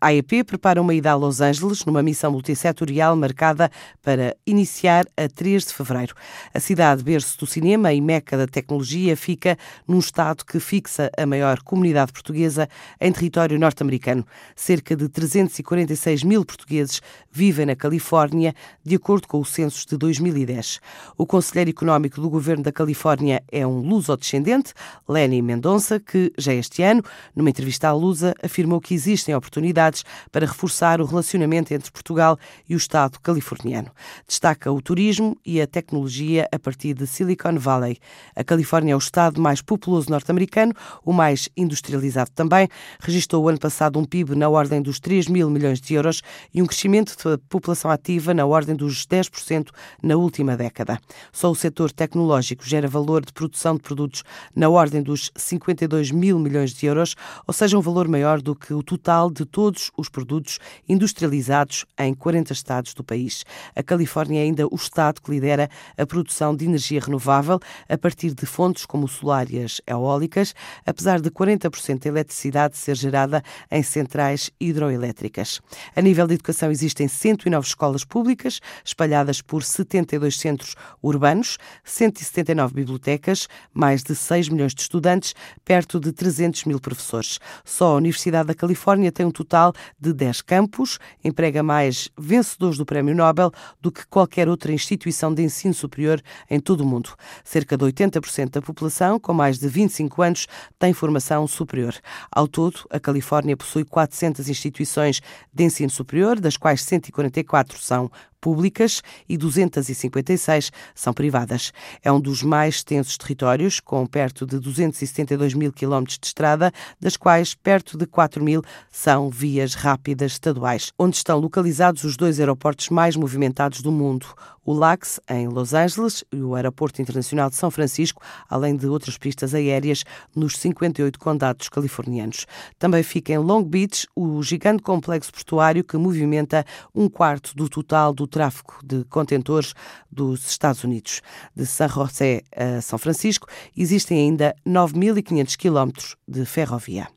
A AEP prepara uma ida a Los Angeles numa missão multissetorial marcada para iniciar a 3 de fevereiro. A cidade berço do cinema e meca da tecnologia fica num estado que fixa a maior comunidade portuguesa em território norte-americano. Cerca de 346 mil portugueses vivem na Califórnia, de acordo com o censo de 2010. O conselheiro económico do governo da Califórnia é um luso-descendente, Lenny Mendonça, que já este ano, numa entrevista à Lusa, afirmou que existem oportunidades oportunidades para reforçar o relacionamento entre Portugal e o Estado californiano. Destaca o turismo e a tecnologia a partir de Silicon Valley. A Califórnia é o Estado mais populoso norte-americano, o mais industrializado também. Registrou o ano passado um PIB na ordem dos 3 mil milhões de euros e um crescimento da população ativa na ordem dos 10% na última década. Só o setor tecnológico gera valor de produção de produtos na ordem dos 52 mil milhões de euros, ou seja, um valor maior do que o total de todos os produtos industrializados em 40 estados do país. A Califórnia é ainda o estado que lidera a produção de energia renovável a partir de fontes como solar e as eólicas, apesar de 40% da eletricidade ser gerada em centrais hidroelétricas. A nível de educação existem 109 escolas públicas espalhadas por 72 centros urbanos, 179 bibliotecas, mais de 6 milhões de estudantes, perto de 300 mil professores. Só a Universidade da Califórnia tem um total de 10 campos, emprega mais vencedores do Prémio Nobel do que qualquer outra instituição de ensino superior em todo o mundo. Cerca de 80% da população com mais de 25 anos tem formação superior. Ao todo, a Califórnia possui 400 instituições de ensino superior, das quais 144 são públicas e 256 são privadas. É um dos mais extensos territórios, com perto de 272 mil quilómetros de estrada, das quais perto de 4 mil são vias rápidas estaduais, onde estão localizados os dois aeroportos mais movimentados do mundo, o LAX, em Los Angeles, e o Aeroporto Internacional de São Francisco, além de outras pistas aéreas nos 58 condados californianos. Também fica em Long Beach o gigante complexo portuário que movimenta um quarto do total do tráfego de contentores dos Estados Unidos. De San José a São Francisco existem ainda 9.500 quilómetros de ferrovia.